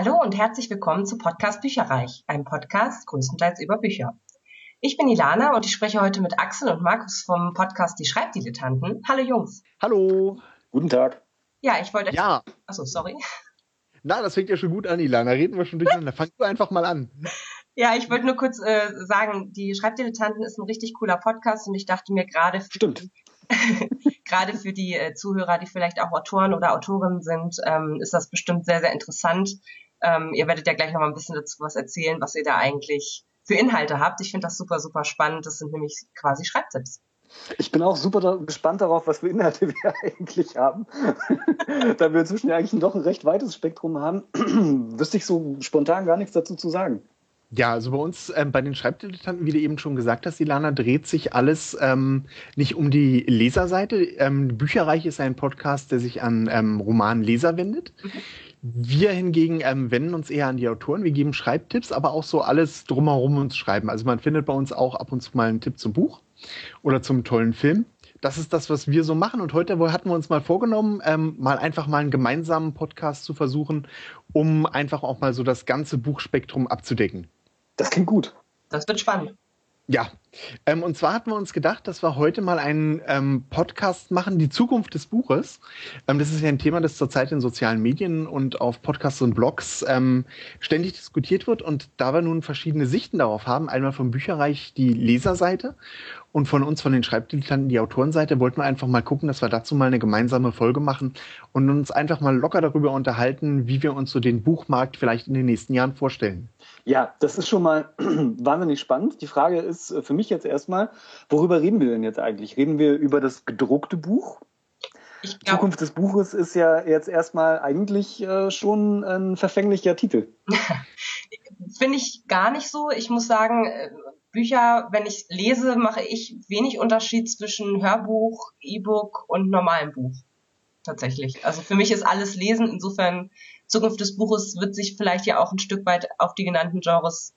Hallo und herzlich willkommen zu Podcast Bücherreich, einem Podcast größtenteils über Bücher. Ich bin Ilana und ich spreche heute mit Axel und Markus vom Podcast Die Schreibdilettanten. Hallo Jungs. Hallo. Guten Tag. Ja, ich wollte. Ja. Achso, sorry. Na, das fängt ja schon gut an, Ilana. Reden wir schon durcheinander. Fang du einfach mal an. Ja, ich wollte nur kurz äh, sagen, die Schreibdilettanten ist ein richtig cooler Podcast und ich dachte mir gerade für, Stimmt. gerade für die äh, Zuhörer, die vielleicht auch Autoren oder Autorinnen sind, ähm, ist das bestimmt sehr, sehr interessant. Ähm, ihr werdet ja gleich noch mal ein bisschen dazu was erzählen, was ihr da eigentlich für Inhalte habt. Ich finde das super, super spannend. Das sind nämlich quasi Schreibtipps. Ich bin auch super gespannt darauf, was für Inhalte wir eigentlich haben. da wir inzwischen ja eigentlich doch ein recht weites Spektrum haben, wüsste ich so spontan gar nichts dazu zu sagen. Ja, also bei uns, ähm, bei den Schreibdilettanten, wie du eben schon gesagt hast, Ilana, dreht sich alles ähm, nicht um die Leserseite. Ähm, Bücherreich ist ein Podcast, der sich an ähm, Romanleser wendet. Wir hingegen ähm, wenden uns eher an die Autoren. Wir geben Schreibtipps, aber auch so alles drumherum uns schreiben. Also man findet bei uns auch ab und zu mal einen Tipp zum Buch oder zum tollen Film. Das ist das, was wir so machen. Und heute hatten wir uns mal vorgenommen, ähm, mal einfach mal einen gemeinsamen Podcast zu versuchen, um einfach auch mal so das ganze Buchspektrum abzudecken. Das klingt gut. Das wird spannend. Ja, ähm, und zwar hatten wir uns gedacht, dass wir heute mal einen ähm, Podcast machen, die Zukunft des Buches. Ähm, das ist ja ein Thema, das zurzeit in sozialen Medien und auf Podcasts und Blogs ähm, ständig diskutiert wird. Und da wir nun verschiedene Sichten darauf haben, einmal vom Bücherreich die Leserseite und von uns, von den Schreibdilettanten, die Autorenseite, wollten wir einfach mal gucken, dass wir dazu mal eine gemeinsame Folge machen und uns einfach mal locker darüber unterhalten, wie wir uns so den Buchmarkt vielleicht in den nächsten Jahren vorstellen. Ja, das ist schon mal wahnsinnig spannend. Die Frage ist äh, für mich jetzt erstmal, worüber reden wir denn jetzt eigentlich? Reden wir über das gedruckte Buch? Ich glaub, Zukunft des Buches ist ja jetzt erstmal eigentlich äh, schon ein verfänglicher Titel. Finde ich gar nicht so. Ich muss sagen, äh, Bücher, wenn ich lese, mache ich wenig Unterschied zwischen Hörbuch, E-Book und normalem Buch. Tatsächlich. Also für mich ist alles Lesen. Insofern Zukunft des Buches wird sich vielleicht ja auch ein Stück weit auf die genannten Genres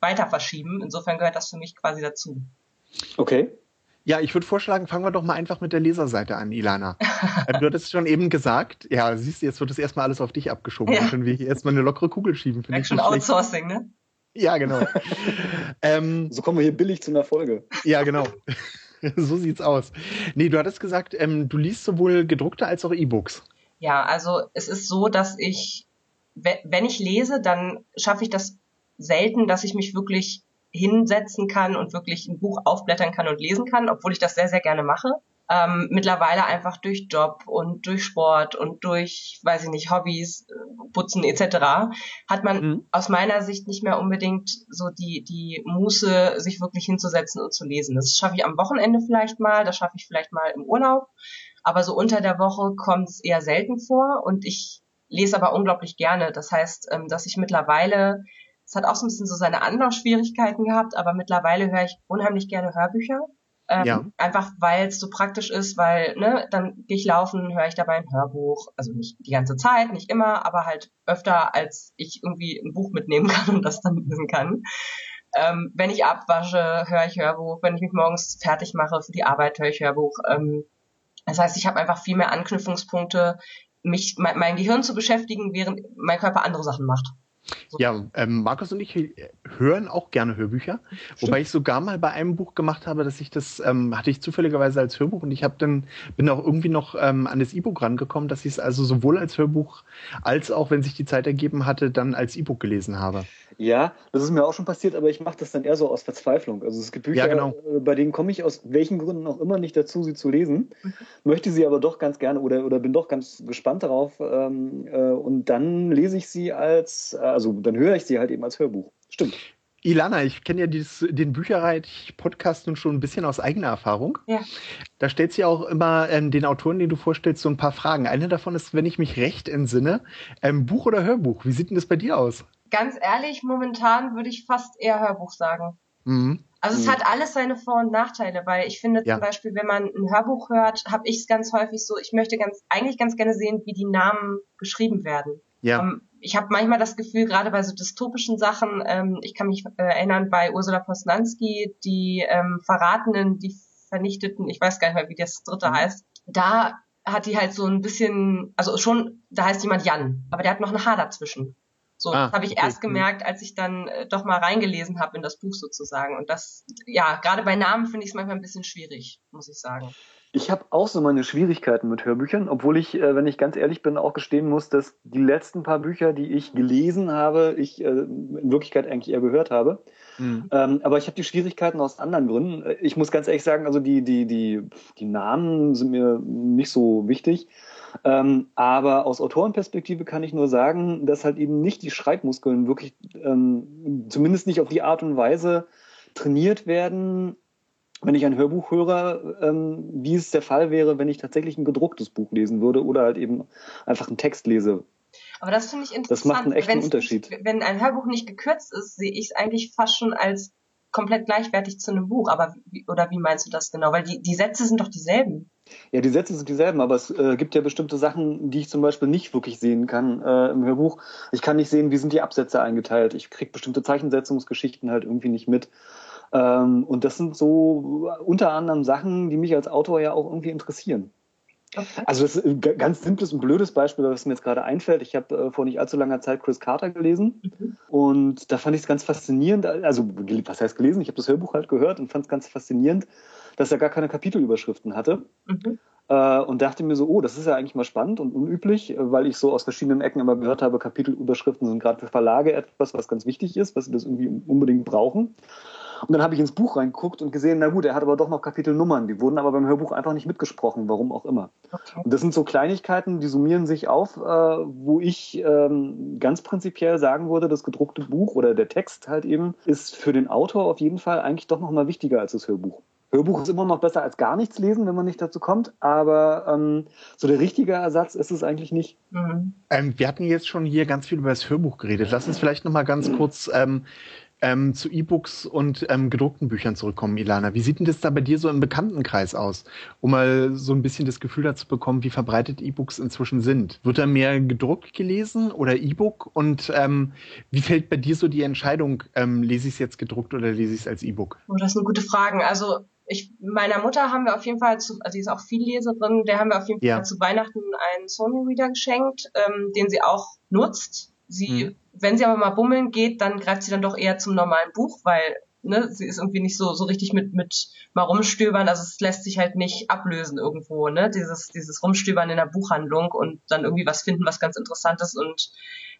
weiter verschieben. Insofern gehört das für mich quasi dazu. Okay. Ja, ich würde vorschlagen, fangen wir doch mal einfach mit der Leserseite an, Ilana. du hattest schon eben gesagt, ja, siehst du, jetzt wird das erstmal alles auf dich abgeschoben. Ja. Dann können wir hier erstmal eine lockere Kugel schieben. Finde ich schon schlecht. Outsourcing, ne? Ja, genau. ähm, So kommen wir hier billig zu einer Folge. ja, genau. so sieht's aus. Nee, du hattest gesagt, ähm, du liest sowohl gedruckte als auch E-Books. Ja, also es ist so, dass ich, we- wenn ich lese, dann schaffe ich das selten, dass ich mich wirklich hinsetzen kann und wirklich ein Buch aufblättern kann und lesen kann, obwohl ich das sehr, sehr gerne mache. Ähm, mittlerweile einfach durch Job und durch Sport und durch, weiß ich nicht, Hobbys, äh, Putzen etc. hat man Mhm. aus meiner Sicht nicht mehr unbedingt so die, die Muße, sich wirklich hinzusetzen und zu lesen. Das schaffe ich am Wochenende vielleicht mal, das schaffe ich vielleicht mal im Urlaub. Aber so unter der Woche kommt es eher selten vor und ich lese aber unglaublich gerne. Das heißt, ähm, dass ich mittlerweile, es hat auch so ein bisschen so seine Anlaufschwierigkeiten gehabt, aber mittlerweile höre ich unheimlich gerne Hörbücher. Ähm, Ja. Einfach weil es so praktisch ist, weil, ne, dann gehe ich laufen, höre ich dabei ein Hörbuch. Also nicht die ganze Zeit, nicht immer, aber halt öfter, als ich irgendwie ein Buch mitnehmen kann und das dann lesen kann. Ähm, wenn ich abwasche, höre ich Hörbuch. Wenn ich mich morgens fertig mache für die Arbeit, höre ich Hörbuch. Ähm, das heißt, ich habe einfach viel mehr Anknüpfungspunkte, mich, mein, mein Gehirn zu beschäftigen, während mein Körper andere Sachen macht. Ja, ähm, Markus und ich hören auch gerne Hörbücher, wobei ich sogar mal bei einem Buch gemacht habe, dass ich das ähm, hatte ich zufälligerweise als Hörbuch und ich habe dann bin auch irgendwie noch ähm, an das E-Book rangekommen, dass ich es also sowohl als Hörbuch als auch, wenn sich die Zeit ergeben hatte, dann als E-Book gelesen habe. Ja, das ist mir auch schon passiert, aber ich mache das dann eher so aus Verzweiflung. Also es gibt Bücher, Ja, genau. äh, bei denen komme ich aus welchen Gründen auch immer nicht dazu, sie zu lesen, möchte sie aber doch ganz gerne oder, oder bin doch ganz gespannt darauf ähm, äh, und dann lese ich sie als, äh, also dann höre ich sie halt eben als Hörbuch. Stimmt. Ilana, ich kenne ja dieses, den Bücherreich-Podcast nun schon ein bisschen aus eigener Erfahrung. Ja. Da stellt sie auch immer ähm, den Autoren, den du vorstellst, so ein paar Fragen. Eine davon ist, wenn ich mich recht entsinne, ähm, Buch oder Hörbuch? Wie sieht denn das bei dir aus? Ganz ehrlich, momentan würde ich fast eher Hörbuch sagen. Mhm. Also es Mhm. hat alles seine Vor- und Nachteile, weil ich finde Ja. zum Beispiel, wenn man ein Hörbuch hört, habe ich es ganz häufig so, ich möchte ganz eigentlich ganz gerne sehen, wie die Namen geschrieben werden. Ja. Ähm, ich habe manchmal das Gefühl, gerade bei so dystopischen Sachen, ähm, ich kann mich äh, erinnern bei Ursula Posnanski, die ähm, Verratenen, die Vernichteten, ich weiß gar nicht mehr, wie das dritte Mhm. heißt, da hat die halt so ein bisschen, also schon, da heißt jemand Jan, aber der hat noch ein H dazwischen. So, ah, das habe ich okay. erst gemerkt, als ich dann äh, doch mal reingelesen habe in das Buch sozusagen. Und das, ja, gerade bei Namen finde ich es manchmal ein bisschen schwierig, muss ich sagen. Ich habe auch so meine Schwierigkeiten mit Hörbüchern, obwohl ich, äh, wenn ich ganz ehrlich bin, auch gestehen muss, dass die letzten paar Bücher, die ich gelesen habe, ich äh, in Wirklichkeit eigentlich eher gehört habe. Mhm. Ähm, aber ich habe die Schwierigkeiten aus anderen Gründen. Ich muss ganz ehrlich sagen, also die, die, die, die Namen sind mir nicht so wichtig. Ähm, aber aus Autorenperspektive kann ich nur sagen, dass halt eben nicht die Schreibmuskeln wirklich, ähm, zumindest nicht auf die Art und Weise trainiert werden, wenn ich ein Hörbuch höre, ähm, wie es der Fall wäre, wenn ich tatsächlich ein gedrucktes Buch lesen würde oder halt eben einfach einen Text lese. Aber das finde ich interessant. Das macht einen echten Unterschied. Nicht, wenn ein Hörbuch nicht gekürzt ist, sehe ich es eigentlich fast schon als komplett gleichwertig zu einem Buch. Aber wie, oder wie meinst du das genau? Weil die, die Sätze sind doch dieselben. Ja, die Sätze sind dieselben, aber es äh, gibt ja bestimmte Sachen, die ich zum Beispiel nicht wirklich sehen kann äh, im Hörbuch. Ich kann nicht sehen, wie sind die Absätze eingeteilt. Ich kriege bestimmte Zeichensetzungsgeschichten halt irgendwie nicht mit. Ähm, und das sind so unter anderem Sachen, die mich als Autor ja auch irgendwie interessieren. Okay. Also das ist ein ganz simples und blödes Beispiel, was mir jetzt gerade einfällt. Ich habe äh, vor nicht allzu langer Zeit Chris Carter gelesen mhm. und da fand ich es ganz faszinierend. Also was heißt gelesen? Ich habe das Hörbuch halt gehört und fand es ganz faszinierend, dass er gar keine Kapitelüberschriften hatte. Mhm. Äh, und dachte mir so, oh, das ist ja eigentlich mal spannend und unüblich, weil ich so aus verschiedenen Ecken immer gehört habe, Kapitelüberschriften sind gerade für Verlage etwas, was ganz wichtig ist, was sie das irgendwie unbedingt brauchen. Und dann habe ich ins Buch reingeguckt und gesehen, na gut, er hat aber doch noch Kapitelnummern. Die wurden aber beim Hörbuch einfach nicht mitgesprochen, warum auch immer. Okay. Und das sind so Kleinigkeiten, die summieren sich auf, äh, wo ich ähm, ganz prinzipiell sagen würde, das gedruckte Buch oder der Text halt eben ist für den Autor auf jeden Fall eigentlich doch noch mal wichtiger als das Hörbuch. Hörbuch ist immer noch besser als gar nichts lesen, wenn man nicht dazu kommt, aber ähm, so der richtige Ersatz ist es eigentlich nicht. Mhm. Ähm, wir hatten jetzt schon hier ganz viel über das Hörbuch geredet. Lass uns vielleicht noch mal ganz kurz ähm, ähm, zu E-Books und ähm, gedruckten Büchern zurückkommen, Ilana. Wie sieht denn das da bei dir so im Bekanntenkreis aus? Um mal so ein bisschen das Gefühl dazu bekommen, wie verbreitet E-Books inzwischen sind. Wird da mehr gedruckt gelesen oder E-Book? Und ähm, wie fällt bei dir so die Entscheidung, ähm, lese ich es jetzt gedruckt oder lese ich es als E-Book? Oh, das sind gute Fragen. Also ich, meiner Mutter haben wir auf jeden Fall, zu, also sie ist auch viel Leserin, der haben wir auf jeden ja. Fall zu Weihnachten einen Sony Reader geschenkt, ähm, den sie auch nutzt. Sie hm wenn sie aber mal bummeln geht, dann greift sie dann doch eher zum normalen Buch, weil ne, sie ist irgendwie nicht so so richtig mit mit mal rumstöbern, also es lässt sich halt nicht ablösen irgendwo, ne, dieses dieses Rumstöbern in der Buchhandlung und dann irgendwie was finden, was ganz interessant ist und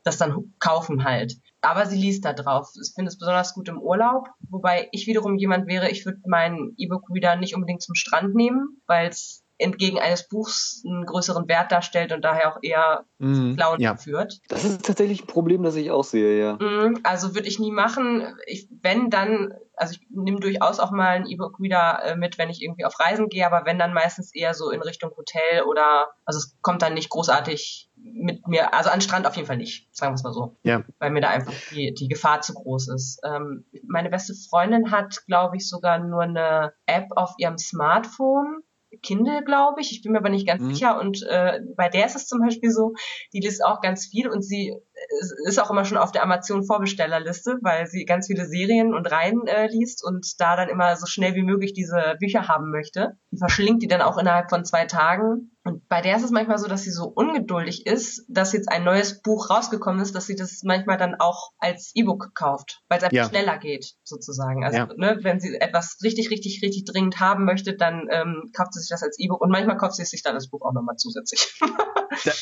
das dann kaufen halt. Aber sie liest da drauf. Ich finde es besonders gut im Urlaub, wobei ich wiederum jemand wäre, ich würde meinen E-Book wieder nicht unbedingt zum Strand nehmen, weil es entgegen eines Buchs einen größeren Wert darstellt und daher auch eher mm, Blauen ja. führt. Das ist tatsächlich ein Problem, das ich auch sehe, ja. Mm, also würde ich nie machen. Ich, wenn dann, also ich nehme durchaus auch mal ein E-Book wieder äh, mit, wenn ich irgendwie auf Reisen gehe, aber wenn dann meistens eher so in Richtung Hotel oder, also es kommt dann nicht großartig mit mir, also an Strand auf jeden Fall nicht, sagen wir es mal so. Ja. Weil mir da einfach die, die Gefahr zu groß ist. Ähm, meine beste Freundin hat, glaube ich, sogar nur eine App auf ihrem Smartphone Kindle, glaube ich. Ich bin mir aber nicht ganz mhm. sicher. Und äh, bei der ist es zum Beispiel so, die liest auch ganz viel und sie ist auch immer schon auf der Amazon-Vorbestellerliste, weil sie ganz viele Serien und Reihen äh, liest und da dann immer so schnell wie möglich diese Bücher haben möchte. Die verschlingt die dann auch innerhalb von zwei Tagen. Und bei der ist es manchmal so, dass sie so ungeduldig ist, dass jetzt ein neues Buch rausgekommen ist, dass sie das manchmal dann auch als E-Book kauft, weil es einfach ja. schneller geht, sozusagen. Also, ja. ne, wenn sie etwas richtig, richtig, richtig dringend haben möchte, dann ähm, kauft sie sich das als E-Book und manchmal kauft sie sich dann das Buch auch nochmal zusätzlich.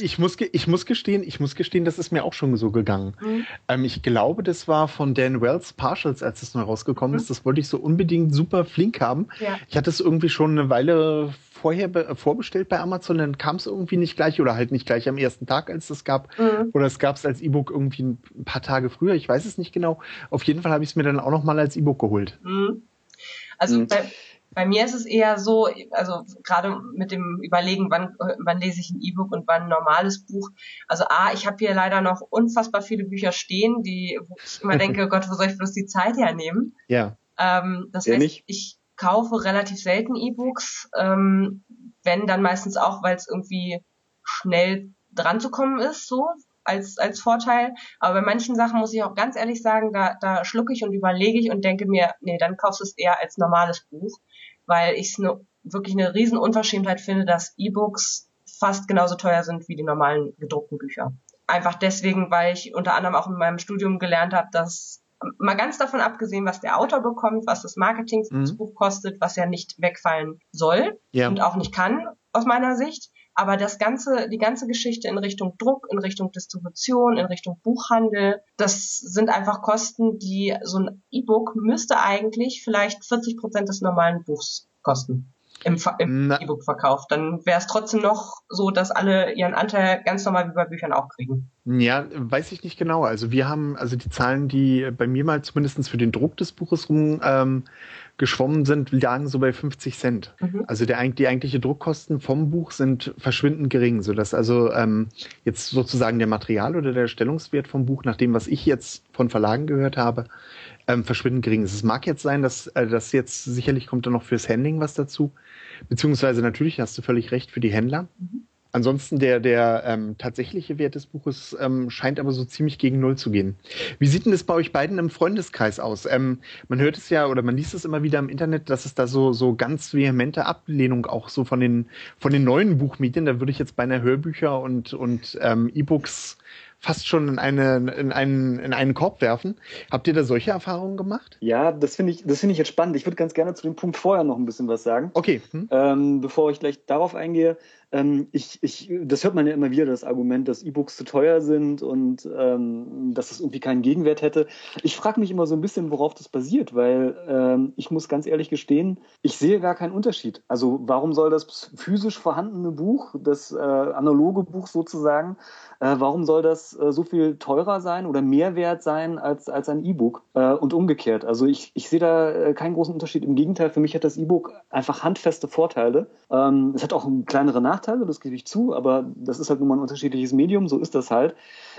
ich, muss, ich muss gestehen, ich muss gestehen, das ist mir auch schon so gegangen. Mhm. Ähm, ich glaube, das war von Dan Wells Partials, als es neu rausgekommen mhm. ist. Das wollte ich so unbedingt super flink haben. Ja. Ich hatte es irgendwie schon eine Weile vorher vorbestellt bei Amazon, dann kam es irgendwie nicht gleich oder halt nicht gleich am ersten Tag, als es gab. Mhm. Oder es gab es als E-Book irgendwie ein paar Tage früher. Ich weiß es nicht genau. Auf jeden Fall habe ich es mir dann auch noch mal als E-Book geholt. Mhm. Also mhm. bei, bei mir ist es eher so, also gerade mit dem Überlegen, wann, wann lese ich ein E-Book und wann ein normales Buch. Also A, ich habe hier leider noch unfassbar viele Bücher stehen, die, wo ich immer denke, Gott, wo soll ich bloß die Zeit hernehmen? Ja. Ähm, das ja, heißt, nicht. ich kaufe relativ selten E-Books, ähm, wenn dann meistens auch, weil es irgendwie schnell dran zu kommen ist, so als, als Vorteil. Aber bei manchen Sachen muss ich auch ganz ehrlich sagen, da, da schlucke ich und überlege ich und denke mir, nee, dann kaufst du es eher als normales Buch weil ich es ne, wirklich eine riesen Unverschämtheit finde, dass E-Books fast genauso teuer sind wie die normalen gedruckten Bücher. einfach deswegen, weil ich unter anderem auch in meinem Studium gelernt habe, dass mal ganz davon abgesehen, was der Autor bekommt, was das Marketing für das mhm. Buch kostet, was ja nicht wegfallen soll ja. und auch nicht kann aus meiner Sicht. Aber das ganze, die ganze Geschichte in Richtung Druck, in Richtung Distribution, in Richtung Buchhandel, das sind einfach Kosten, die so ein E-Book müsste eigentlich vielleicht 40 Prozent des normalen Buchs kosten im, im E-Book-Verkauf. Dann wäre es trotzdem noch so, dass alle ihren Anteil ganz normal wie bei Büchern auch kriegen. Ja, weiß ich nicht genau. Also wir haben, also die Zahlen, die bei mir mal zumindest für den Druck des Buches rum ähm, geschwommen sind, lagen so bei 50 Cent. Mhm. Also der, die eigentliche Druckkosten vom Buch sind verschwindend gering, sodass also ähm, jetzt sozusagen der Material oder der Stellungswert vom Buch, nach dem, was ich jetzt von Verlagen gehört habe, ähm, verschwindend gering ist. Es mag jetzt sein, dass äh, das jetzt sicherlich kommt da noch fürs Handling was dazu, beziehungsweise natürlich hast du völlig recht für die Händler. Mhm. Ansonsten der, der ähm, tatsächliche Wert des Buches ähm, scheint aber so ziemlich gegen Null zu gehen. Wie sieht denn das bei euch beiden im Freundeskreis aus? Ähm, man hört es ja oder man liest es immer wieder im Internet, dass es da so, so ganz vehemente Ablehnung auch so von den, von den neuen Buchmedien, da würde ich jetzt beinahe Hörbücher und, und ähm, E-Books fast schon in, eine, in, einen, in einen Korb werfen. Habt ihr da solche Erfahrungen gemacht? Ja, das finde ich, das finde ich jetzt spannend. Ich würde ganz gerne zu dem Punkt vorher noch ein bisschen was sagen. Okay. Hm? Ähm, bevor ich gleich darauf eingehe. Ähm, ich, ich, das hört man ja immer wieder, das Argument, dass E-Books zu teuer sind und ähm, dass es irgendwie keinen Gegenwert hätte. Ich frage mich immer so ein bisschen, worauf das basiert, weil ähm, ich muss ganz ehrlich gestehen, ich sehe gar keinen Unterschied. Also warum soll das physisch vorhandene Buch, das äh, analoge Buch sozusagen, äh, warum soll das äh, so viel teurer sein oder mehr wert sein als, als ein E-Book äh, und umgekehrt? Also ich, ich sehe da äh, keinen großen Unterschied. Im Gegenteil, für mich hat das E-Book einfach handfeste Vorteile. Ähm, es hat auch kleinere Nachteile, das gebe ich zu, aber das ist halt nun mal ein unterschiedliches Medium, so ist das halt.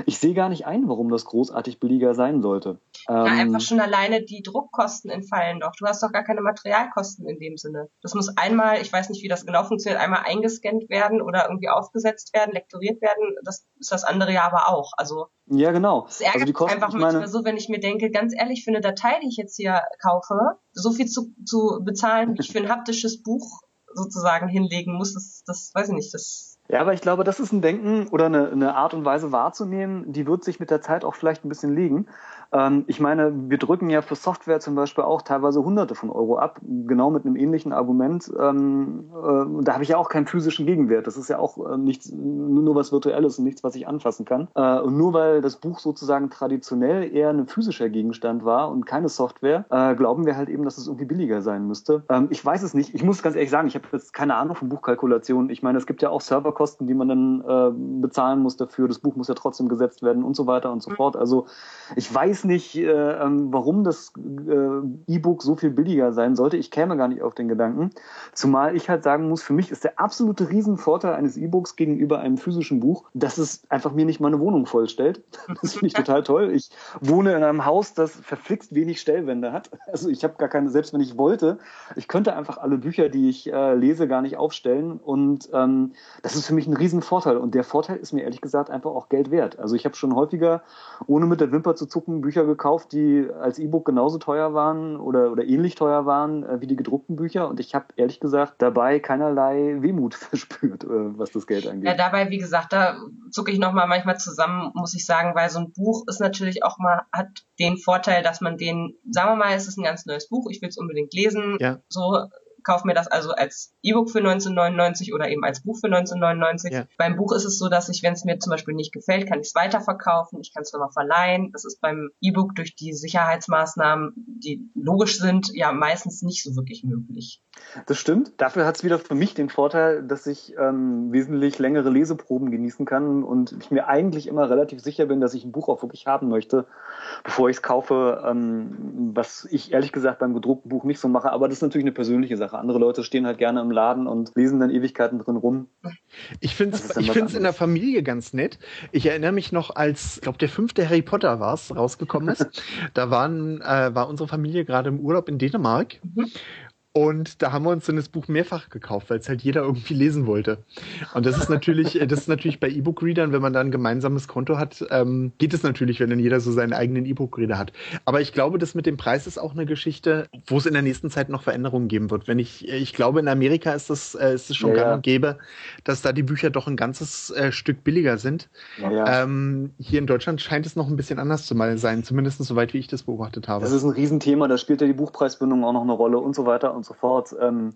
Ich sehe gar nicht ein, warum das großartig billiger sein sollte. Ja, ähm, einfach schon alleine die Druckkosten entfallen doch. Du hast doch gar keine Materialkosten in dem Sinne. Das muss einmal, ich weiß nicht, wie das genau funktioniert, einmal eingescannt werden oder irgendwie aufgesetzt werden, lektoriert werden. Das ist das andere ja aber auch. Also ja, genau. Es ärgert also die Kosten, einfach manchmal meine... so, wenn ich mir denke, ganz ehrlich, für eine Datei, die ich jetzt hier kaufe, so viel zu, zu bezahlen, wie ich für ein haptisches Buch sozusagen hinlegen muss, das, das weiß ich nicht, das ja, aber ich glaube, das ist ein Denken oder eine, eine Art und Weise wahrzunehmen, die wird sich mit der Zeit auch vielleicht ein bisschen legen. Ähm, ich meine, wir drücken ja für Software zum Beispiel auch teilweise Hunderte von Euro ab, genau mit einem ähnlichen Argument. Ähm, äh, da habe ich ja auch keinen physischen Gegenwert. Das ist ja auch äh, nichts, nur was Virtuelles und nichts, was ich anfassen kann. Äh, und nur weil das Buch sozusagen traditionell eher ein physischer Gegenstand war und keine Software, äh, glauben wir halt eben, dass es irgendwie billiger sein müsste. Ähm, ich weiß es nicht. Ich muss ganz ehrlich sagen, ich habe jetzt keine Ahnung von Buchkalkulation. Ich meine, es gibt ja auch Serverkosten, die man dann äh, bezahlen muss dafür. Das Buch muss ja trotzdem gesetzt werden und so weiter und so fort. Also ich weiß nicht, äh, ähm, warum das äh, E-Book so viel billiger sein sollte. Ich käme gar nicht auf den Gedanken. Zumal ich halt sagen muss, für mich ist der absolute Riesenvorteil eines E-Books gegenüber einem physischen Buch, dass es einfach mir nicht meine Wohnung vollstellt. Das finde ich total toll. Ich wohne in einem Haus, das verflixt wenig Stellwände hat. Also ich habe gar keine, selbst wenn ich wollte, ich könnte einfach alle Bücher, die ich äh, lese, gar nicht aufstellen. Und ähm, das ist für mich ein Riesenvorteil. Und der Vorteil ist mir ehrlich gesagt einfach auch Geld wert. Also ich habe schon häufiger, ohne mit der Wimper zu zucken, Bücher Bücher gekauft, die als E-Book genauso teuer waren oder, oder ähnlich teuer waren äh, wie die gedruckten Bücher. Und ich habe ehrlich gesagt dabei keinerlei Wehmut verspürt, äh, was das Geld angeht. Ja, dabei, wie gesagt, da zucke ich nochmal manchmal zusammen, muss ich sagen, weil so ein Buch ist natürlich auch mal, hat den Vorteil, dass man den, sagen wir mal, es ist ein ganz neues Buch, ich will es unbedingt lesen. Ja. So kaufe mir das also als E-Book für 1999 oder eben als Buch für 1999. Ja. Beim Buch ist es so, dass ich, wenn es mir zum Beispiel nicht gefällt, kann ich es weiterverkaufen, ich kann es nochmal verleihen. Das ist beim E-Book durch die Sicherheitsmaßnahmen, die logisch sind, ja meistens nicht so wirklich möglich. Das stimmt. Dafür hat es wieder für mich den Vorteil, dass ich ähm, wesentlich längere Leseproben genießen kann und ich mir eigentlich immer relativ sicher bin, dass ich ein Buch auch wirklich haben möchte, bevor ich es kaufe, ähm, was ich ehrlich gesagt beim gedruckten Buch nicht so mache. Aber das ist natürlich eine persönliche Sache. Andere Leute stehen halt gerne im Laden und lesen dann Ewigkeiten drin rum. Ich finde es ich find's in der Familie ganz nett. Ich erinnere mich noch, als, ich glaube, der fünfte Harry Potter war es, rausgekommen ist. da waren, äh, war unsere Familie gerade im Urlaub in Dänemark. Mhm. Und da haben wir uns dann das Buch mehrfach gekauft, weil es halt jeder irgendwie lesen wollte. Und das ist natürlich, das ist natürlich bei E-Book-Readern, wenn man da ein gemeinsames Konto hat, ähm, geht es natürlich, wenn dann jeder so seinen eigenen E-Book-Reader hat. Aber ich glaube, das mit dem Preis ist auch eine Geschichte, wo es in der nächsten Zeit noch Veränderungen geben wird. Wenn ich, ich glaube, in Amerika ist das, äh, ist es schon ja, gang und gäbe, dass da die Bücher doch ein ganzes äh, Stück billiger sind. Ja, ähm, hier in Deutschland scheint es noch ein bisschen anders zu sein, zumindest soweit wie ich das beobachtet habe. Das ist ein Riesenthema, da spielt ja die Buchpreisbindung auch noch eine Rolle und so weiter und so fort. Ähm,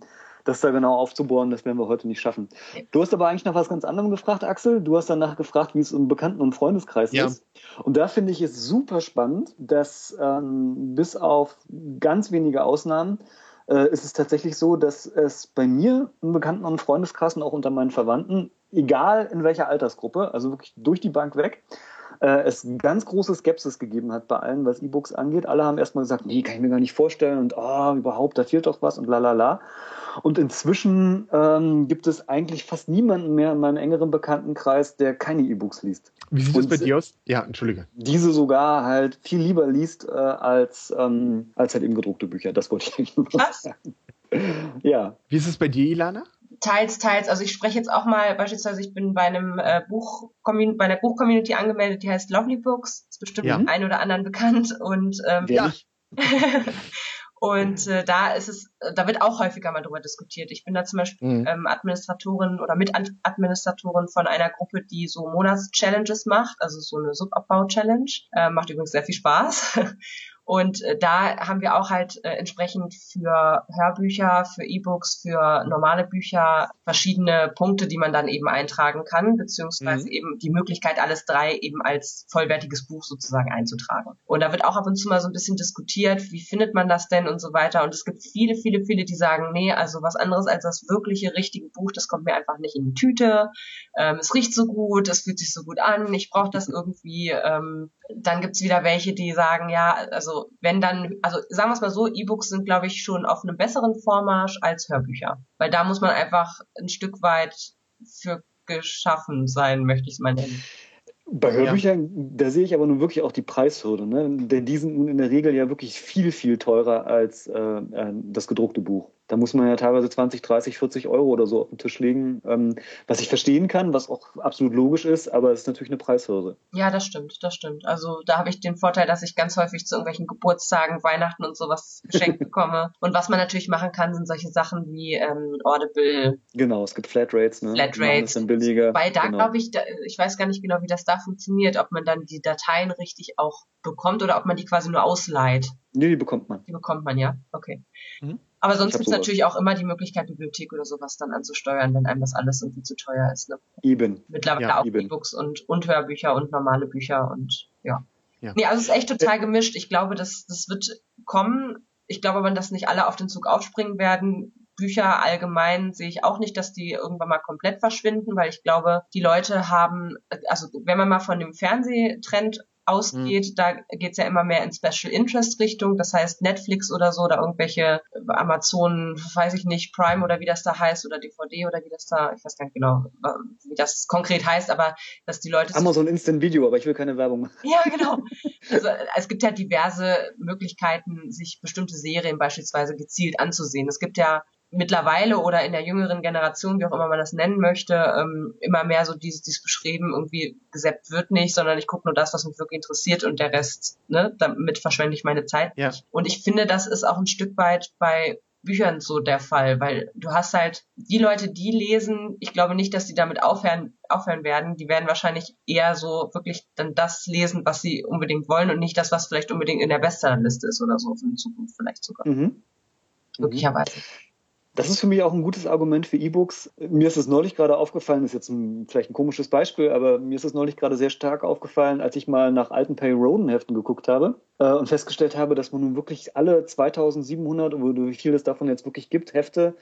das da genau aufzubohren, das werden wir heute nicht schaffen. Du hast aber eigentlich nach was ganz anderem gefragt, Axel. Du hast danach gefragt, wie es im Bekannten- und Freundeskreis ja. ist. Und da finde ich es super spannend, dass ähm, bis auf ganz wenige Ausnahmen äh, ist es tatsächlich so, dass es bei mir im Bekannten- und Freundeskreis und auch unter meinen Verwandten, egal in welcher Altersgruppe, also wirklich durch die Bank weg, äh, es ganz große Skepsis gegeben hat bei allen, was E-Books angeht. Alle haben erstmal gesagt, nee, kann ich mir gar nicht vorstellen und oh, überhaupt, da fehlt doch was und la la la. Und inzwischen ähm, gibt es eigentlich fast niemanden mehr in meinem engeren Bekanntenkreis, der keine E-Books liest. Wie sieht das bei dir aus? Ja, entschuldige. Diese sogar halt viel lieber liest äh, als, ähm, als halt eben gedruckte Bücher. Das wollte ich eigentlich nur sagen. ja. Wie ist es bei dir, Ilana? Teils, teils. Also ich spreche jetzt auch mal, beispielsweise ich bin bei einem äh, Buch, bei einer Buchcommunity angemeldet, die heißt Lovely Books. Ist bestimmt ja. ein oder anderen bekannt. Und ähm, ja. Und äh, da ist es, da wird auch häufiger mal drüber diskutiert. Ich bin da zum Beispiel mhm. ähm, Administratorin oder Mitadministratorin von einer Gruppe, die so Monats-Challenges macht, also so eine Subabbau-Challenge. Äh, macht übrigens sehr viel Spaß. Und äh, da haben wir auch halt äh, entsprechend für Hörbücher, für E-Books, für normale Bücher verschiedene Punkte, die man dann eben eintragen kann, beziehungsweise mhm. eben die Möglichkeit, alles drei eben als vollwertiges Buch sozusagen einzutragen. Und da wird auch ab und zu mal so ein bisschen diskutiert, wie findet man das denn und so weiter. Und es gibt viele, viele, viele, die sagen, nee, also was anderes als das wirkliche, richtige Buch, das kommt mir einfach nicht in die Tüte. Ähm, es riecht so gut, es fühlt sich so gut an, ich brauche das irgendwie. Ähm, dann gibt's wieder welche, die sagen, ja, also wenn dann, also sagen wir es mal so, E-Books sind, glaube ich, schon auf einem besseren Vormarsch als Hörbücher. Weil da muss man einfach ein Stück weit für geschaffen sein, möchte ich es mal nennen. Bei Hörbüchern, ja. da sehe ich aber nun wirklich auch die Preishürde, ne? denn die sind in der Regel ja wirklich viel, viel teurer als äh, äh das gedruckte Buch. Da muss man ja teilweise 20, 30, 40 Euro oder so auf den Tisch legen, ähm, was ich verstehen kann, was auch absolut logisch ist, aber es ist natürlich eine Preishürde. Ja, das stimmt, das stimmt. Also da habe ich den Vorteil, dass ich ganz häufig zu irgendwelchen Geburtstagen, Weihnachten und sowas geschenkt bekomme. Und was man natürlich machen kann, sind solche Sachen wie ähm, Audible. Genau, es gibt Flatrates, ne? Flatrates. Sind billiger. Weil da genau. glaube ich, da, ich weiß gar nicht genau, wie das da funktioniert, ob man dann die Dateien richtig auch bekommt oder ob man die quasi nur ausleiht. Nee, die bekommt man. Die bekommt man, ja. Okay. Mhm. Aber sonst gibt es natürlich auch immer die Möglichkeit, Bibliothek oder sowas dann anzusteuern, wenn einem das alles irgendwie zu teuer ist. Ne? Eben. Mittlerweile ja, auch E-Books und, und Hörbücher und normale Bücher und ja. ja. Nee, also es ist echt total gemischt. Ich glaube, das, das wird kommen. Ich glaube aber, dass nicht alle auf den Zug aufspringen werden. Bücher allgemein sehe ich auch nicht, dass die irgendwann mal komplett verschwinden, weil ich glaube, die Leute haben, also wenn man mal von dem Fernsehtrend ausgeht, mhm. da geht's ja immer mehr in Special Interest Richtung, das heißt Netflix oder so oder irgendwelche Amazon, weiß ich nicht, Prime oder wie das da heißt oder DVD oder wie das da, ich weiß gar nicht genau, wie das konkret heißt, aber dass die Leute Amazon Instant Video, aber ich will keine Werbung machen. Ja, genau. Also es gibt ja diverse Möglichkeiten, sich bestimmte Serien beispielsweise gezielt anzusehen. Es gibt ja mittlerweile oder in der jüngeren Generation, wie auch immer man das nennen möchte, ähm, immer mehr so dieses, dieses Beschreiben irgendwie gesäppt wird nicht, sondern ich gucke nur das, was mich wirklich interessiert und der Rest, ne, damit verschwende ich meine Zeit. Ja. Und ich finde, das ist auch ein Stück weit bei Büchern so der Fall, weil du hast halt die Leute, die lesen, ich glaube nicht, dass die damit aufhören, aufhören werden. Die werden wahrscheinlich eher so wirklich dann das lesen, was sie unbedingt wollen und nicht das, was vielleicht unbedingt in der Bestsellerliste ist oder so für die Zukunft vielleicht sogar. Mhm. Möglicherweise. Das ist für mich auch ein gutes Argument für E-Books. Mir ist es neulich gerade aufgefallen, ist jetzt ein, vielleicht ein komisches Beispiel, aber mir ist es neulich gerade sehr stark aufgefallen, als ich mal nach alten Pay Roden Heften geguckt habe äh, und festgestellt habe, dass man nun wirklich alle 2700 oder wie viel es davon jetzt wirklich gibt, Hefte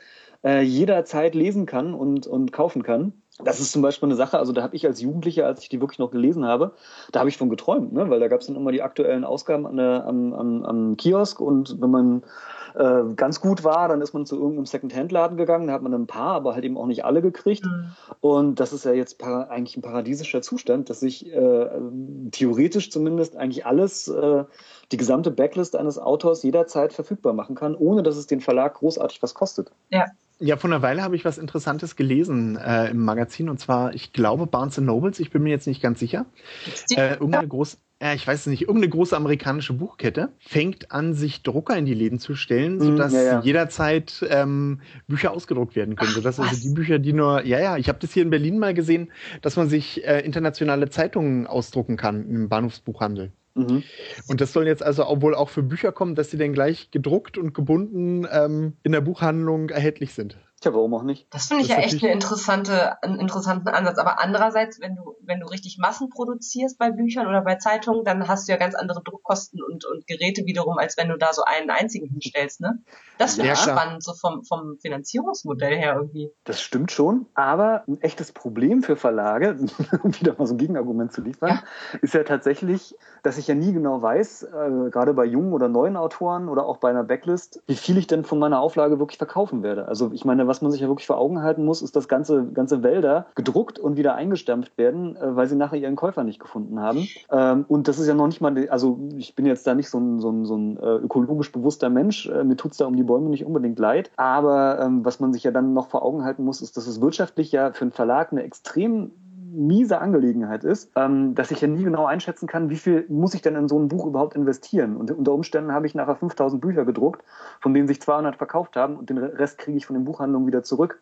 äh, jederzeit lesen kann und, und kaufen kann. das ist zum Beispiel eine Sache, also da habe ich als Jugendlicher, als ich die wirklich noch gelesen habe, da habe ich von geträumt, ne? weil da gab es dann immer die aktuellen Ausgaben an der, am, am, am Kiosk und wenn man äh, ganz gut war, dann ist man zu irgendeinem Second-Hand-Laden gegangen, da hat man ein paar, aber halt eben auch nicht alle gekriegt. Mhm. Und das ist ja jetzt eigentlich ein paradiesischer Zustand, dass sich äh, theoretisch zumindest eigentlich alles, äh, die gesamte Backlist eines Autors jederzeit verfügbar machen kann, ohne dass es den Verlag großartig was kostet. Ja. Ja, vor einer Weile habe ich was Interessantes gelesen äh, im Magazin und zwar, ich glaube, Barnes Nobles, ich bin mir jetzt nicht ganz sicher. Äh, irgendeine große, äh, ich weiß nicht, irgendeine große amerikanische Buchkette fängt an, sich Drucker in die Läden zu stellen, hm, sodass ja, ja. jederzeit ähm, Bücher ausgedruckt werden können. Sodass also die Bücher, die nur, ja, ja, ich habe das hier in Berlin mal gesehen, dass man sich äh, internationale Zeitungen ausdrucken kann im Bahnhofsbuchhandel. Mhm. Und das soll jetzt also auch wohl auch für Bücher kommen, dass sie dann gleich gedruckt und gebunden ähm, in der Buchhandlung erhältlich sind. Tja, warum auch nicht? Das finde ich das ja echt eine interessante, einen interessanten Ansatz. Aber andererseits, wenn du, wenn du richtig Massen produzierst bei Büchern oder bei Zeitungen, dann hast du ja ganz andere Druckkosten und, und Geräte wiederum, als wenn du da so einen einzigen hinstellst, ne? Das finde ich spannend, so vom, vom Finanzierungsmodell her irgendwie. Das stimmt schon, aber ein echtes Problem für Verlage, um wieder mal so ein Gegenargument zu liefern, ja. ist ja tatsächlich, dass ich ja nie genau weiß, äh, gerade bei jungen oder neuen Autoren oder auch bei einer Backlist, wie viel ich denn von meiner Auflage wirklich verkaufen werde. Also ich meine, was man sich ja wirklich vor Augen halten muss, ist, dass ganze, ganze Wälder gedruckt und wieder eingestampft werden, äh, weil sie nachher ihren Käufer nicht gefunden haben. Ähm, und das ist ja noch nicht mal, also ich bin jetzt da nicht so ein, so ein, so ein äh, ökologisch bewusster Mensch, äh, mir tut's da um die Bäume nicht unbedingt leid. Aber ähm, was man sich ja dann noch vor Augen halten muss, ist, dass es wirtschaftlich ja für einen Verlag eine extrem miese Angelegenheit ist, ähm, dass ich ja nie genau einschätzen kann, wie viel muss ich denn in so ein Buch überhaupt investieren. Und unter Umständen habe ich nachher 5000 Bücher gedruckt, von denen sich 200 verkauft haben und den Rest kriege ich von den Buchhandlungen wieder zurück.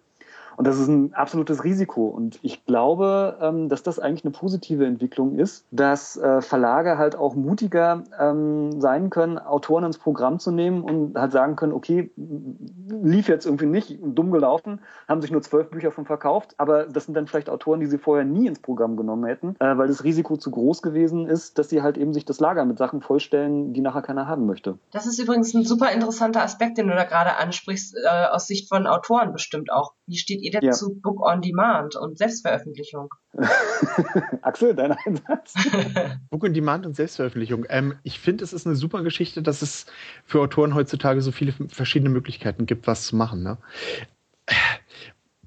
Und das ist ein absolutes Risiko. Und ich glaube, ähm, dass das eigentlich eine positive Entwicklung ist, dass äh, Verlage halt auch mutiger ähm, sein können, Autoren ins Programm zu nehmen und halt sagen können, okay, lief jetzt irgendwie nicht, dumm gelaufen, haben sich nur zwölf Bücher von verkauft, aber das sind dann vielleicht Autoren, die sie vorher nie ins Programm genommen hätten, äh, weil das Risiko zu groß gewesen ist, dass sie halt eben sich das Lager mit Sachen vollstellen, die nachher keiner haben möchte. Das ist übrigens ein super interessanter Aspekt, den du da gerade ansprichst, äh, aus Sicht von Autoren bestimmt auch. Wie steht ihr ja. zu Book on Demand und Selbstveröffentlichung? Axel, dein Einsatz? Book on Demand und Selbstveröffentlichung. Ähm, ich finde, es ist eine super Geschichte, dass es für Autoren heutzutage so viele verschiedene Möglichkeiten gibt, was zu machen. Ne?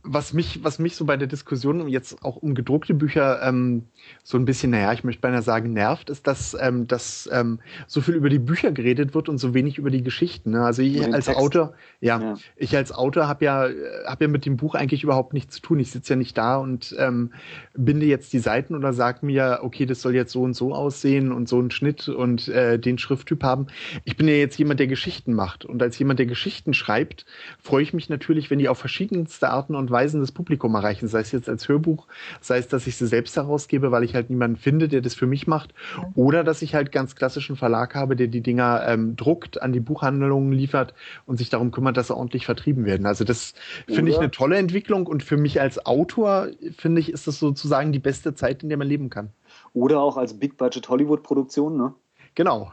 Was mich, was mich so bei der Diskussion jetzt auch um gedruckte Bücher ähm, so ein bisschen, naja, ich möchte beinahe sagen, nervt, ist, dass, ähm, dass ähm, so viel über die Bücher geredet wird und so wenig über die Geschichten. Ne? Also ich als Text. Autor, ja, ja, ich als Autor habe ja, hab ja mit dem Buch eigentlich überhaupt nichts zu tun. Ich sitze ja nicht da und ähm, binde jetzt die Seiten oder sag mir, okay, das soll jetzt so und so aussehen und so einen Schnitt und äh, den Schrifttyp haben. Ich bin ja jetzt jemand, der Geschichten macht. Und als jemand, der Geschichten schreibt, freue ich mich natürlich, wenn die auf verschiedenste Arten und Weisen das Publikum erreichen. Sei es jetzt als Hörbuch, sei es, dass ich sie selbst herausgebe, weil ich halt niemanden finde, der das für mich macht. Ja. Oder dass ich halt ganz klassischen Verlag habe, der die Dinger ähm, druckt, an die Buchhandlungen liefert und sich darum kümmert, dass sie ordentlich vertrieben werden. Also das finde ich eine tolle Entwicklung und für mich als Autor finde ich, ist das sozusagen die beste Zeit, in der man leben kann. Oder auch als Big Budget Hollywood Produktion, ne? Genau.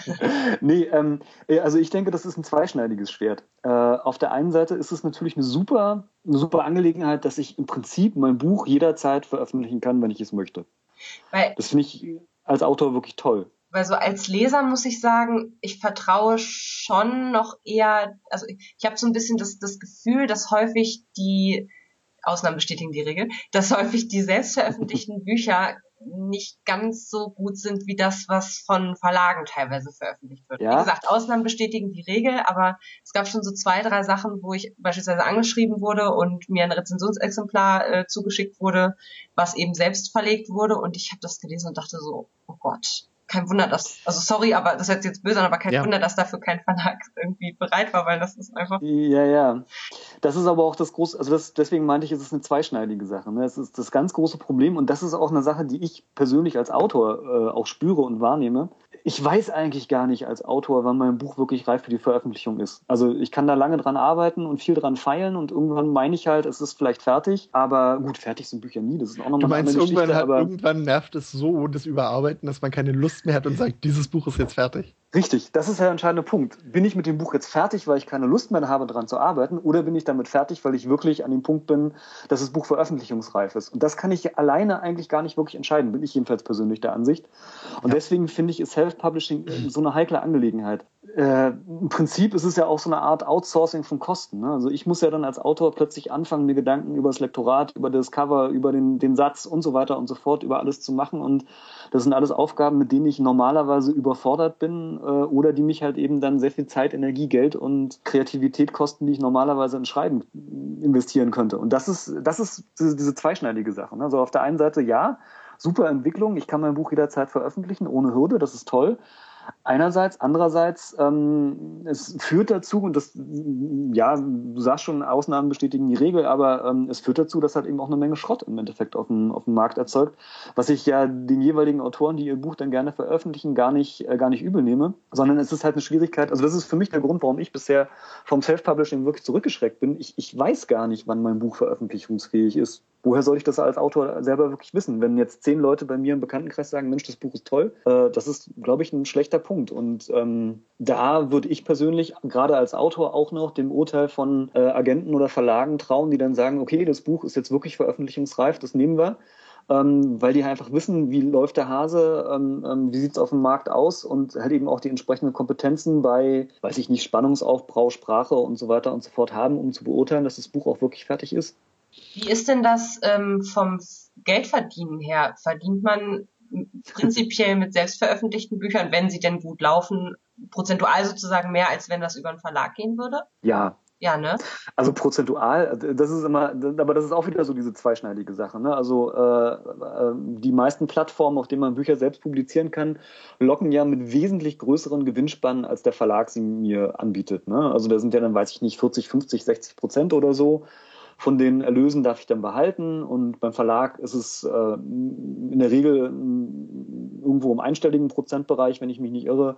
nee, ähm, äh, also ich denke, das ist ein zweischneidiges Schwert. Äh, auf der einen Seite ist es natürlich eine super, eine super Angelegenheit, dass ich im Prinzip mein Buch jederzeit veröffentlichen kann, wenn ich es möchte. Weil, das finde ich als Autor wirklich toll. Weil so als Leser muss ich sagen, ich vertraue schon noch eher, also ich, ich habe so ein bisschen das, das Gefühl, dass häufig die Ausnahmen bestätigen die Regel, dass häufig die selbstveröffentlichten Bücher nicht ganz so gut sind wie das, was von Verlagen teilweise veröffentlicht wird. Ja. Wie gesagt, Ausnahmen bestätigen die Regel, aber es gab schon so zwei, drei Sachen, wo ich beispielsweise angeschrieben wurde und mir ein Rezensionsexemplar äh, zugeschickt wurde, was eben selbst verlegt wurde und ich habe das gelesen und dachte so, oh Gott, kein Wunder, dass, also sorry, aber das ist jetzt böse, aber kein ja. Wunder, dass dafür kein Verlag irgendwie bereit war, weil das ist einfach. Ja, ja. Das ist aber auch das große, also das, deswegen meinte ich, es ist eine zweischneidige Sache. Ne? Es ist das ganz große Problem und das ist auch eine Sache, die ich persönlich als Autor äh, auch spüre und wahrnehme ich weiß eigentlich gar nicht als Autor, wann mein Buch wirklich reif für die Veröffentlichung ist. Also ich kann da lange dran arbeiten und viel dran feilen und irgendwann meine ich halt, es ist vielleicht fertig. Aber gut, fertig sind Bücher nie. Das ist auch nochmal Du meinst, irgendwann, hat, irgendwann nervt es so, das Überarbeiten, dass man keine Lust mehr hat und sagt, dieses Buch ist jetzt fertig. Richtig, das ist der entscheidende Punkt. Bin ich mit dem Buch jetzt fertig, weil ich keine Lust mehr habe, daran zu arbeiten, oder bin ich damit fertig, weil ich wirklich an dem Punkt bin, dass das Buch veröffentlichungsreif ist? Und das kann ich alleine eigentlich gar nicht wirklich entscheiden, bin ich jedenfalls persönlich der Ansicht. Und ja. deswegen finde ich, ist Self-Publishing so eine heikle Angelegenheit. Äh, Im Prinzip ist es ja auch so eine Art Outsourcing von Kosten. Ne? Also ich muss ja dann als Autor plötzlich anfangen, mir Gedanken über das Lektorat, über das Cover, über den, den Satz und so weiter und so fort, über alles zu machen. Und das sind alles Aufgaben, mit denen ich normalerweise überfordert bin äh, oder die mich halt eben dann sehr viel Zeit, Energie, Geld und Kreativität kosten, die ich normalerweise in Schreiben investieren könnte. Und das ist, das ist diese, diese zweischneidige Sache. Ne? Also auf der einen Seite ja, super Entwicklung, ich kann mein Buch jederzeit veröffentlichen, ohne Hürde, das ist toll einerseits. Andererseits, ähm, es führt dazu, und das, ja, du sagst schon, Ausnahmen bestätigen die Regel, aber ähm, es führt dazu, dass halt eben auch eine Menge Schrott im Endeffekt auf dem, auf dem Markt erzeugt, was ich ja den jeweiligen Autoren, die ihr Buch dann gerne veröffentlichen, gar nicht, äh, gar nicht übel nehme, sondern es ist halt eine Schwierigkeit. Also das ist für mich der Grund, warum ich bisher vom Self-Publishing wirklich zurückgeschreckt bin. Ich, ich weiß gar nicht, wann mein Buch veröffentlichungsfähig ist woher soll ich das als Autor selber wirklich wissen? Wenn jetzt zehn Leute bei mir im Bekanntenkreis sagen, Mensch, das Buch ist toll, äh, das ist, glaube ich, ein schlechter Punkt. Und ähm, da würde ich persönlich gerade als Autor auch noch dem Urteil von äh, Agenten oder Verlagen trauen, die dann sagen, okay, das Buch ist jetzt wirklich veröffentlichungsreif, das nehmen wir. Ähm, weil die einfach wissen, wie läuft der Hase, ähm, ähm, wie sieht's auf dem Markt aus und halt eben auch die entsprechenden Kompetenzen bei, weiß ich nicht, Spannungsaufbau, Sprache und so weiter und so fort haben, um zu beurteilen, dass das Buch auch wirklich fertig ist. Wie ist denn das ähm, vom Geldverdienen her? Verdient man prinzipiell mit selbstveröffentlichten Büchern, wenn sie denn gut laufen, prozentual sozusagen mehr, als wenn das über einen Verlag gehen würde? Ja, ja, ne? Also prozentual, das ist immer, aber das ist auch wieder so diese zweischneidige Sache. Ne? Also äh, äh, die meisten Plattformen, auf denen man Bücher selbst publizieren kann, locken ja mit wesentlich größeren Gewinnspannen, als der Verlag sie mir anbietet. Ne? Also da sind ja dann, weiß ich nicht, 40, 50, 60 Prozent oder so. Von den Erlösen darf ich dann behalten und beim Verlag ist es äh, in der Regel irgendwo im einstelligen Prozentbereich, wenn ich mich nicht irre.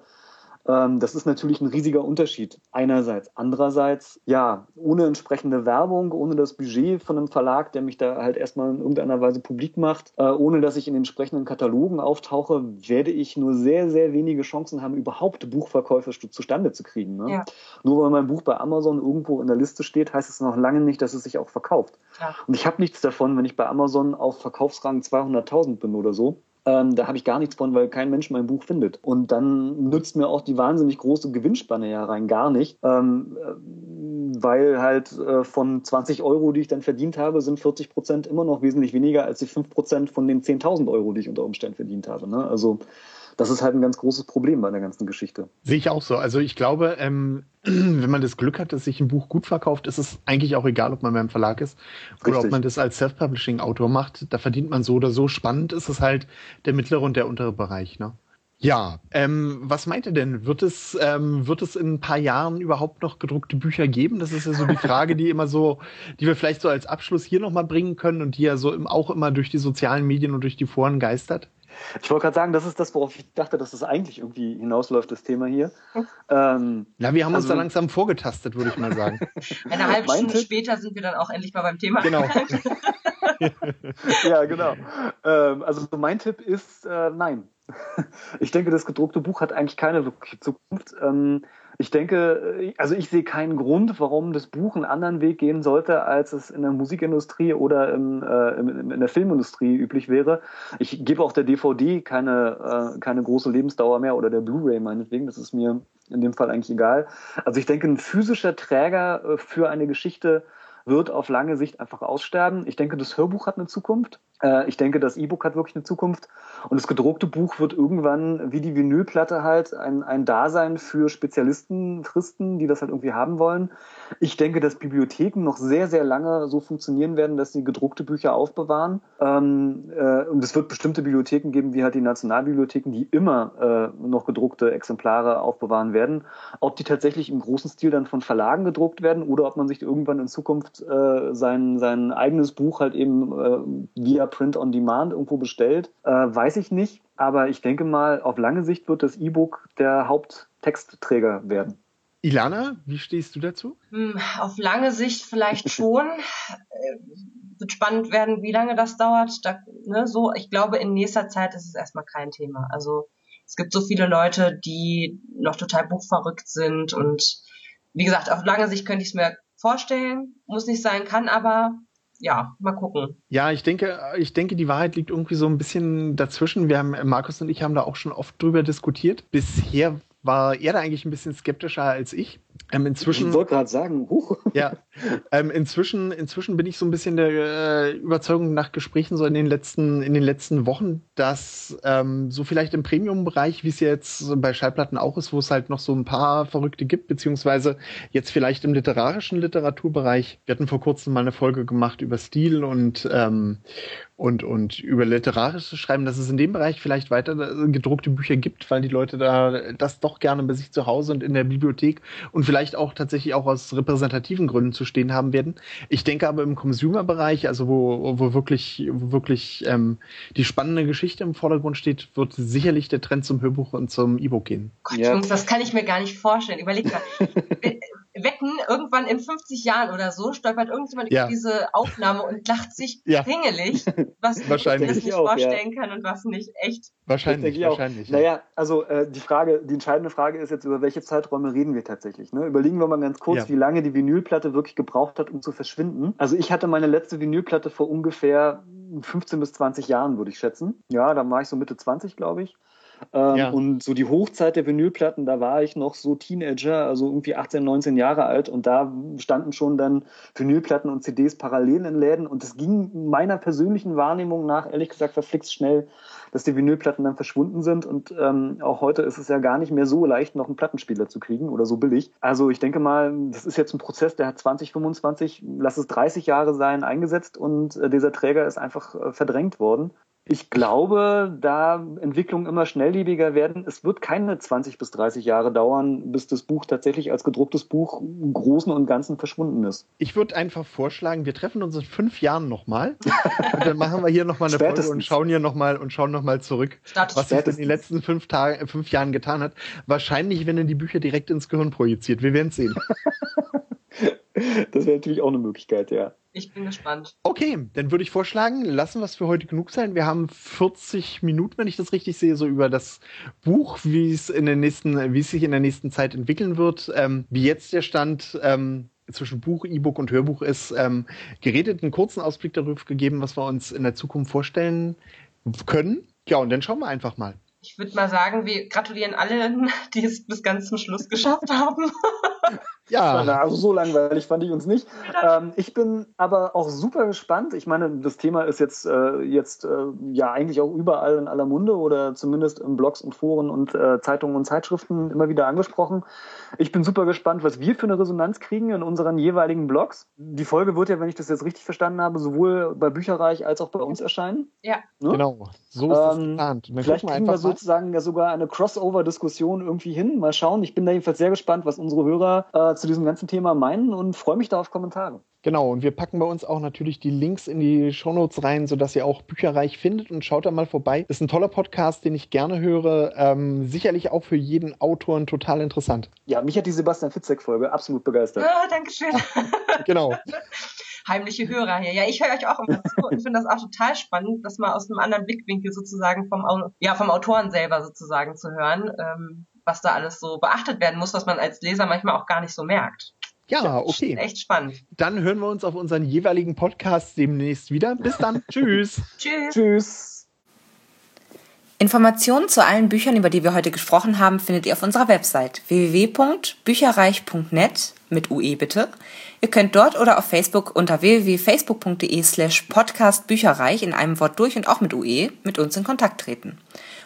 Ähm, das ist natürlich ein riesiger Unterschied. Einerseits. Andererseits, ja, ohne entsprechende Werbung, ohne das Budget von einem Verlag, der mich da halt erstmal in irgendeiner Weise publik macht, äh, ohne dass ich in den entsprechenden Katalogen auftauche, werde ich nur sehr, sehr wenige Chancen haben, überhaupt Buchverkäufe zustande zu kriegen. Ne? Ja. Nur weil mein Buch bei Amazon irgendwo in der Liste steht, heißt es noch lange nicht, dass es sich auch verkauft. Ja. Und ich habe nichts davon, wenn ich bei Amazon auf Verkaufsrang 200.000 bin oder so ähm, da habe ich gar nichts von, weil kein Mensch mein Buch findet. Und dann nützt mir auch die wahnsinnig große Gewinnspanne ja rein gar nicht, ähm, äh, weil halt äh, von 20 Euro, die ich dann verdient habe, sind 40 Prozent immer noch wesentlich weniger als die 5 Prozent von den 10.000 Euro, die ich unter Umständen verdient habe. Ne? Also das ist halt ein ganz großes Problem bei der ganzen Geschichte. Sehe ich auch so. Also ich glaube, ähm, wenn man das Glück hat, dass sich ein Buch gut verkauft, ist es eigentlich auch egal, ob man beim Verlag ist Richtig. oder ob man das als Self-Publishing-Autor macht. Da verdient man so oder so. Spannend ist es halt der mittlere und der untere Bereich. Ne? Ja, ähm, was meint ihr denn? Wird es, ähm, wird es in ein paar Jahren überhaupt noch gedruckte Bücher geben? Das ist ja so die Frage, die immer so, die wir vielleicht so als Abschluss hier nochmal bringen können und die ja so im, auch immer durch die sozialen Medien und durch die Foren geistert. Ich wollte gerade sagen, das ist das, worauf ich dachte, dass das eigentlich irgendwie hinausläuft, das Thema hier. Ähm, Na, wir haben also, uns da langsam vorgetastet, würde ich mal sagen. Eine halbe Stunde Tipp, später sind wir dann auch endlich mal beim Thema. Genau. ja, genau. Ähm, also mein Tipp ist äh, nein. Ich denke, das gedruckte Buch hat eigentlich keine wirkliche Zukunft. Ähm, ich denke, äh, also ich sehe keinen Grund, warum das Buch einen anderen Weg gehen sollte, als es in der Musikindustrie oder im, äh, in der Filmindustrie üblich wäre. Ich gebe auch der DVD keine, äh, keine große Lebensdauer mehr oder der Blu-ray meinetwegen. Das ist mir in dem Fall eigentlich egal. Also ich denke, ein physischer Träger äh, für eine Geschichte wird auf lange Sicht einfach aussterben. Ich denke, das Hörbuch hat eine Zukunft. Äh, ich denke, das E-Book hat wirklich eine Zukunft. Und das gedruckte Buch wird irgendwann, wie die Vinylplatte halt, ein, ein Dasein für Spezialisten fristen, die das halt irgendwie haben wollen. Ich denke, dass Bibliotheken noch sehr, sehr lange so funktionieren werden, dass sie gedruckte Bücher aufbewahren. Ähm, äh, und es wird bestimmte Bibliotheken geben, wie halt die Nationalbibliotheken, die immer äh, noch gedruckte Exemplare aufbewahren werden. Ob die tatsächlich im großen Stil dann von Verlagen gedruckt werden oder ob man sich irgendwann in Zukunft äh, sein, sein eigenes Buch halt eben äh, via Print on Demand irgendwo bestellt, äh, weiß ich nicht. Aber ich denke mal, auf lange Sicht wird das E-Book der Haupttextträger werden. Ilana, wie stehst du dazu? Hm, auf lange Sicht vielleicht schon. Äh, wird spannend werden, wie lange das dauert. Da, ne, so, ich glaube, in nächster Zeit ist es erstmal kein Thema. Also es gibt so viele Leute, die noch total buchverrückt sind und wie gesagt, auf lange Sicht könnte ich es mir vorstellen, muss nicht sein, kann aber ja, mal gucken. Ja, ich denke, ich denke, die Wahrheit liegt irgendwie so ein bisschen dazwischen. Wir haben, Markus und ich haben da auch schon oft drüber diskutiert. Bisher war er da eigentlich ein bisschen skeptischer als ich. Ähm, inzwischen, ich wollte gerade sagen, huch. Ja, ähm, inzwischen, inzwischen bin ich so ein bisschen der äh, Überzeugung nach Gesprächen so in den letzten, in den letzten Wochen, dass ähm, so vielleicht im Premium-Bereich, wie es jetzt bei Schallplatten auch ist, wo es halt noch so ein paar Verrückte gibt, beziehungsweise jetzt vielleicht im literarischen Literaturbereich. Wir hatten vor kurzem mal eine Folge gemacht über Stil und ähm, und, und über literarisches Schreiben, dass es in dem Bereich vielleicht weiter gedruckte Bücher gibt, weil die Leute da das doch gerne bei sich zu Hause und in der Bibliothek und vielleicht auch tatsächlich auch aus repräsentativen Gründen zu stehen haben werden. Ich denke aber im Consumer-Bereich, also wo, wo wirklich, wo wirklich ähm, die spannende Geschichte im Vordergrund steht, wird sicherlich der Trend zum Hörbuch und zum E-Book gehen. Gott, ja. Jungs, das kann ich mir gar nicht vorstellen. Überleg mal. wetten, irgendwann in 50 Jahren oder so stolpert irgendjemand ja. über diese Aufnahme und lacht sich ja. pingelig, was wahrscheinlich. man sich nicht auch, vorstellen ja. kann und was nicht echt. Wahrscheinlich, wahrscheinlich. Ja. Naja, also äh, die Frage, die entscheidende Frage ist jetzt, über welche Zeiträume reden wir tatsächlich. Ne? Überlegen wir mal ganz kurz, wie lange die Vinylplatte wirklich gebraucht hat, um zu verschwinden. Also ich hatte meine letzte Vinylplatte vor ungefähr 15 bis 20 Jahren, würde ich schätzen. Ja, da war ich so Mitte 20, glaube ich. Ähm, ja. Und so die Hochzeit der Vinylplatten, da war ich noch so Teenager, also irgendwie 18, 19 Jahre alt und da standen schon dann Vinylplatten und CDs parallel in Läden und es ging meiner persönlichen Wahrnehmung nach ehrlich gesagt verflixt schnell, dass die Vinylplatten dann verschwunden sind und ähm, auch heute ist es ja gar nicht mehr so leicht, noch einen Plattenspieler zu kriegen oder so billig. Also ich denke mal, das ist jetzt ein Prozess, der hat 20, 25, lass es 30 Jahre sein, eingesetzt und äh, dieser Träger ist einfach äh, verdrängt worden. Ich glaube, da Entwicklungen immer schnelllebiger werden, es wird keine 20 bis 30 Jahre dauern, bis das Buch tatsächlich als gedrucktes Buch im Großen und Ganzen verschwunden ist. Ich würde einfach vorschlagen, wir treffen uns in fünf Jahren nochmal und dann machen wir hier nochmal eine Folge und schauen hier nochmal und schauen nochmal zurück, Status was sich in den letzten fünf, Tagen, fünf Jahren getan hat. Wahrscheinlich, wenn er die Bücher direkt ins Gehirn projiziert. Wir werden sehen. Das wäre natürlich auch eine Möglichkeit, ja. Ich bin gespannt. Okay, dann würde ich vorschlagen, lassen wir es für heute genug sein. Wir haben 40 Minuten, wenn ich das richtig sehe, so über das Buch, wie es in der nächsten, wie es sich in der nächsten Zeit entwickeln wird, ähm, wie jetzt der Stand ähm, zwischen Buch, E-Book und Hörbuch ist, ähm, geredet, einen kurzen Ausblick darüber gegeben, was wir uns in der Zukunft vorstellen können. Ja, und dann schauen wir einfach mal. Ich würde mal sagen, wir gratulieren allen, die es bis ganz zum Schluss geschafft haben. Ja. Also so langweilig fand ich uns nicht. Ähm, ich bin aber auch super gespannt. Ich meine, das Thema ist jetzt, äh, jetzt äh, ja eigentlich auch überall in aller Munde oder zumindest in Blogs und Foren und äh, Zeitungen und Zeitschriften immer wieder angesprochen. Ich bin super gespannt, was wir für eine Resonanz kriegen in unseren jeweiligen Blogs. Die Folge wird ja, wenn ich das jetzt richtig verstanden habe, sowohl bei Bücherreich als auch bei uns erscheinen. Ja. Ne? Genau. So ist ähm, geplant. Vielleicht kriegen wir sozusagen ja sogar eine Crossover-Diskussion irgendwie hin. Mal schauen. Ich bin da jedenfalls sehr gespannt, was unsere Hörer äh, zu diesem ganzen Thema meinen und freue mich da auf Kommentare. Genau, und wir packen bei uns auch natürlich die Links in die Shownotes rein, sodass ihr auch Bücherreich findet und schaut da mal vorbei. Das ist ein toller Podcast, den ich gerne höre. Ähm, sicherlich auch für jeden Autoren total interessant. Ja, mich hat die Sebastian Fitzek-Folge absolut begeistert. Oh, Dankeschön. genau. Heimliche Hörer hier. Ja, ich höre euch auch immer zu und finde das auch total spannend, das mal aus einem anderen Blickwinkel sozusagen vom, ja, vom Autoren selber sozusagen zu hören. Ähm, was da alles so beachtet werden muss, was man als Leser manchmal auch gar nicht so merkt. Ja, okay. Echt spannend. Dann hören wir uns auf unseren jeweiligen Podcasts demnächst wieder. Bis dann. Tschüss. Tschüss. Tschüss. Informationen zu allen Büchern, über die wir heute gesprochen haben, findet ihr auf unserer Website www.bücherreich.net mit UE bitte. Ihr könnt dort oder auf Facebook unter www.facebook.de slash podcastbücherreich in einem Wort durch und auch mit UE mit uns in Kontakt treten.